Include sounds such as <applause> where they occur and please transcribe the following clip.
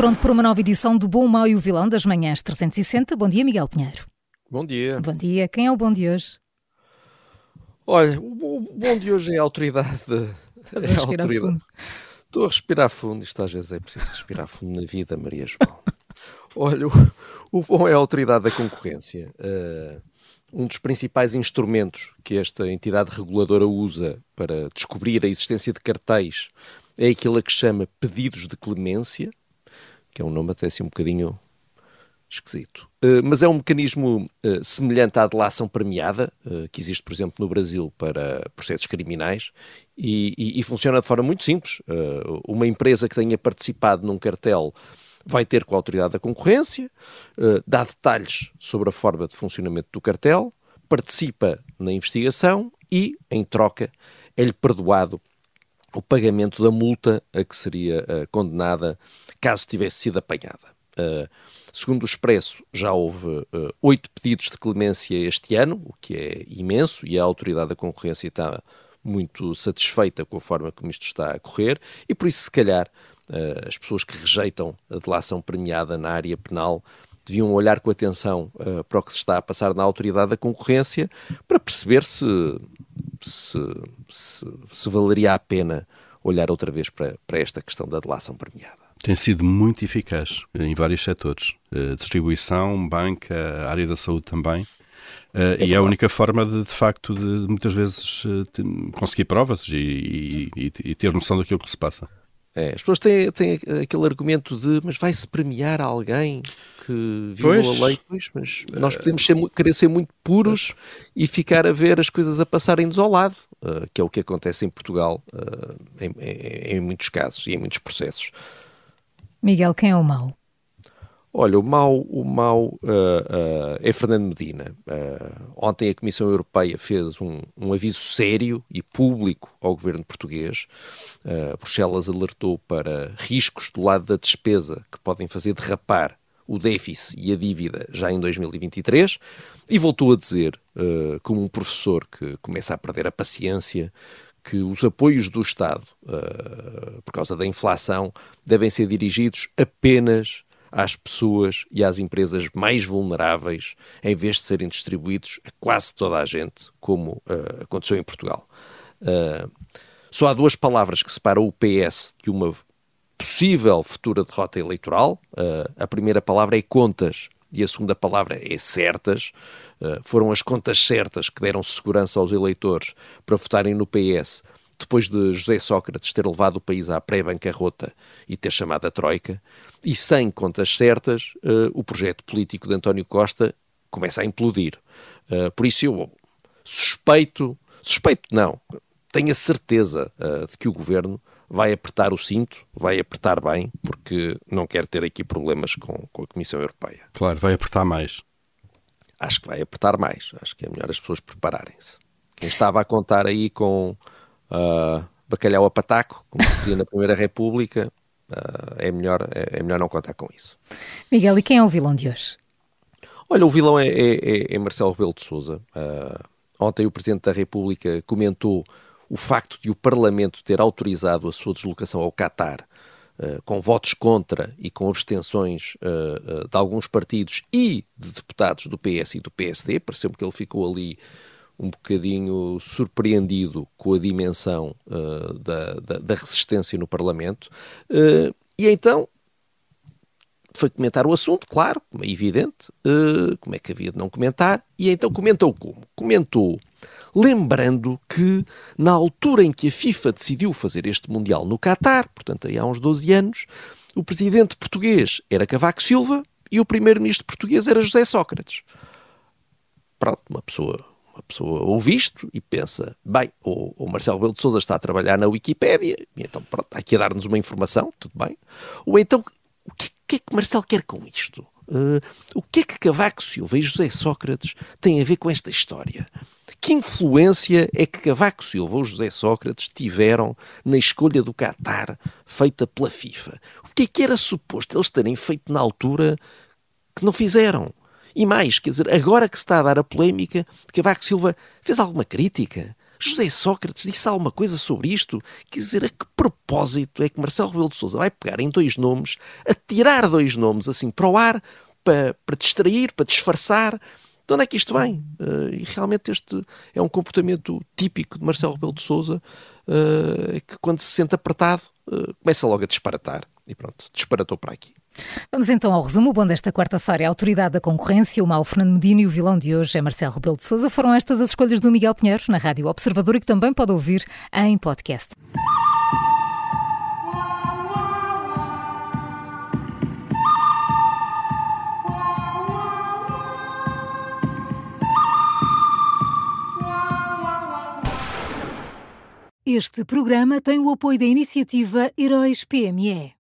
Pronto para uma nova edição do Bom, Mau e o Vilão das Manhãs 360. Bom dia, Miguel Pinheiro. Bom dia. Bom dia. Quem é o bom de hoje? Olha, o bom de hoje é a autoridade. <laughs> É a autoridade. Estou a respirar fundo. Isto às vezes é preciso respirar fundo na vida, Maria João. <laughs> Olha, o, bom é a autoridade da concorrência. Uh, um dos principais instrumentos que esta entidade reguladora usa para descobrir a existência de cartéis é aquilo a que chama pedidos de clemência, que é um nome até assim um bocadinho esquisito. Uh, mas é um mecanismo uh, semelhante à delação premiada, uh, que existe, por exemplo, no Brasil para processos criminais, e, e, e funciona de forma muito simples. uma empresa que tenha participado num cartel vai ter com a autoridade da concorrência, dá detalhes sobre a forma de funcionamento do cartel, participa na investigação e, em troca, é-lhe perdoado o pagamento da multa a que seria condenada caso tivesse sido apanhada. Uh, segundo o Expresso, já houve uh, oito pedidos de clemência este ano, o que é imenso, e a autoridade da concorrência está muito satisfeita com a forma como isto está a correr, e por isso, se calhar, uh, as pessoas que rejeitam a delação premiada na área penal deviam olhar com atenção uh, para o que se está a passar na autoridade da concorrência para perceber se, se, se, se valeria a pena olhar outra vez para, para esta questão da delação premiada. Tem sido muito eficaz eh, em vários setores. Uh, distribuição, banca, área da saúde também. Uh, é e é a única forma de, de facto, de muitas vezes uh, conseguir provas e, e, e, ter noção daquilo que se passa. É, as pessoas têm, têm aquele argumento de mas vai-se premiar alguém que violou pois, a lei? Pois, mas nós podemos ser, querer ser muito puros e ficar a ver as coisas a passarem-nos ao lado, uh, que é o que acontece em Portugal em, em, em muitos casos e em muitos processos. Miguel, quem é o mau? Olha, o mau, o mau uh, uh, é Fernando Medina. Uh, ontem a Comissão Europeia fez um, um, aviso sério e público ao governo português. Bruxelas alertou para riscos do lado da despesa que podem fazer derrapar o déficit e a dívida já em 2023 e voltou a dizer, como um professor que começa a perder a paciência, que os apoios do Estado, por causa da inflação, devem ser dirigidos apenas às pessoas e às empresas mais vulneráveis, em vez de serem distribuídos a quase toda a gente, como uh, aconteceu em Portugal. Uh, só há duas palavras que separam o PS de uma possível futura derrota eleitoral. a primeira palavra é contas e a segunda palavra é certas. Uh, foram as contas certas que deram segurança aos eleitores para votarem no PS depois de José Sócrates ter levado o país à pré-bancarrota e ter chamado a Troika, e sem contas certas, uh, o projeto político de António Costa começa a implodir. Uh, por isso eu suspeito, suspeito não, tenho a certeza uh, de que o governo vai apertar o cinto, vai apertar bem, porque não quer ter aqui problemas com, com a Comissão Europeia. Claro, vai apertar mais. Acho que vai apertar mais. Acho que é melhor as pessoas prepararem-se. Quem estava a contar aí com uh, bacalhau a pataco, como se dizia na Primeira República, uh, é, melhor, é, é, melhor não contar com isso. Miguel, e quem é o vilão de hoje? Olha, o vilão é, é, é, é Marcelo Rebelo de Sousa. Uh, ontem o Presidente da República comentou o facto de o Parlamento ter autorizado a sua deslocação ao Catar uh, com votos contra e com abstenções uh, uh, de alguns partidos e de deputados do PS e do PSD, pareceu-me que ele ficou ali um bocadinho surpreendido com a dimensão da, da, da, resistência no Parlamento. e então foi comentar o assunto, claro, como é evidente, como é que havia de não comentar, e então comentou como? Comentou Lembrando que, na altura em que a FIFA decidiu fazer este Mundial no Catar, portanto, aí há uns 12 anos, o presidente português era Cavaco Silva e o primeiro-ministro português era José Sócrates. Pronto, uma pessoa uma pessoa ouve isto e pensa, bem, o, o Marcelo Rebelo de Sousa está a trabalhar na Wikipédia, então pronto, está aqui a dar-nos uma informação, tudo bem. Ou então, o que, que é que Marcelo quer com isto? Uh, o que é que Cavaco Silva e José Sócrates têm a ver com esta história? Que influência é que Cavaco Silva ou José Sócrates tiveram na escolha do Qatar feita pela FIFA? O que é que era suposto eles terem feito na altura que não fizeram? E mais, quer dizer, agora que se está a dar a polémica, Cavaco Silva fez alguma crítica? José Sócrates disse alguma coisa sobre isto? Quer dizer, a que propósito é que Marcelo Rebelo de Sousa vai pegar em dois nomes, a tirar dois nomes assim para o ar, para, para distrair, para disfarçar? De onde é que isto vem? Uh, e realmente este é um comportamento típico de Marcelo Rebelo de Sousa, uh, que quando se sente apertado, uh, começa logo a disparatar. E pronto, disparatou para aqui. Vamos então ao resumo. O bom desta quarta-feira é a Autoridade da Concorrência, o mau Fernando Medina e o vilão de hoje é Marcelo Rebelo de Sousa. Foram estas as escolhas do Miguel Pinheiro na Rádio Observador e que também pode ouvir em podcast. Este programa tem o apoio da iniciativa Heróis PME.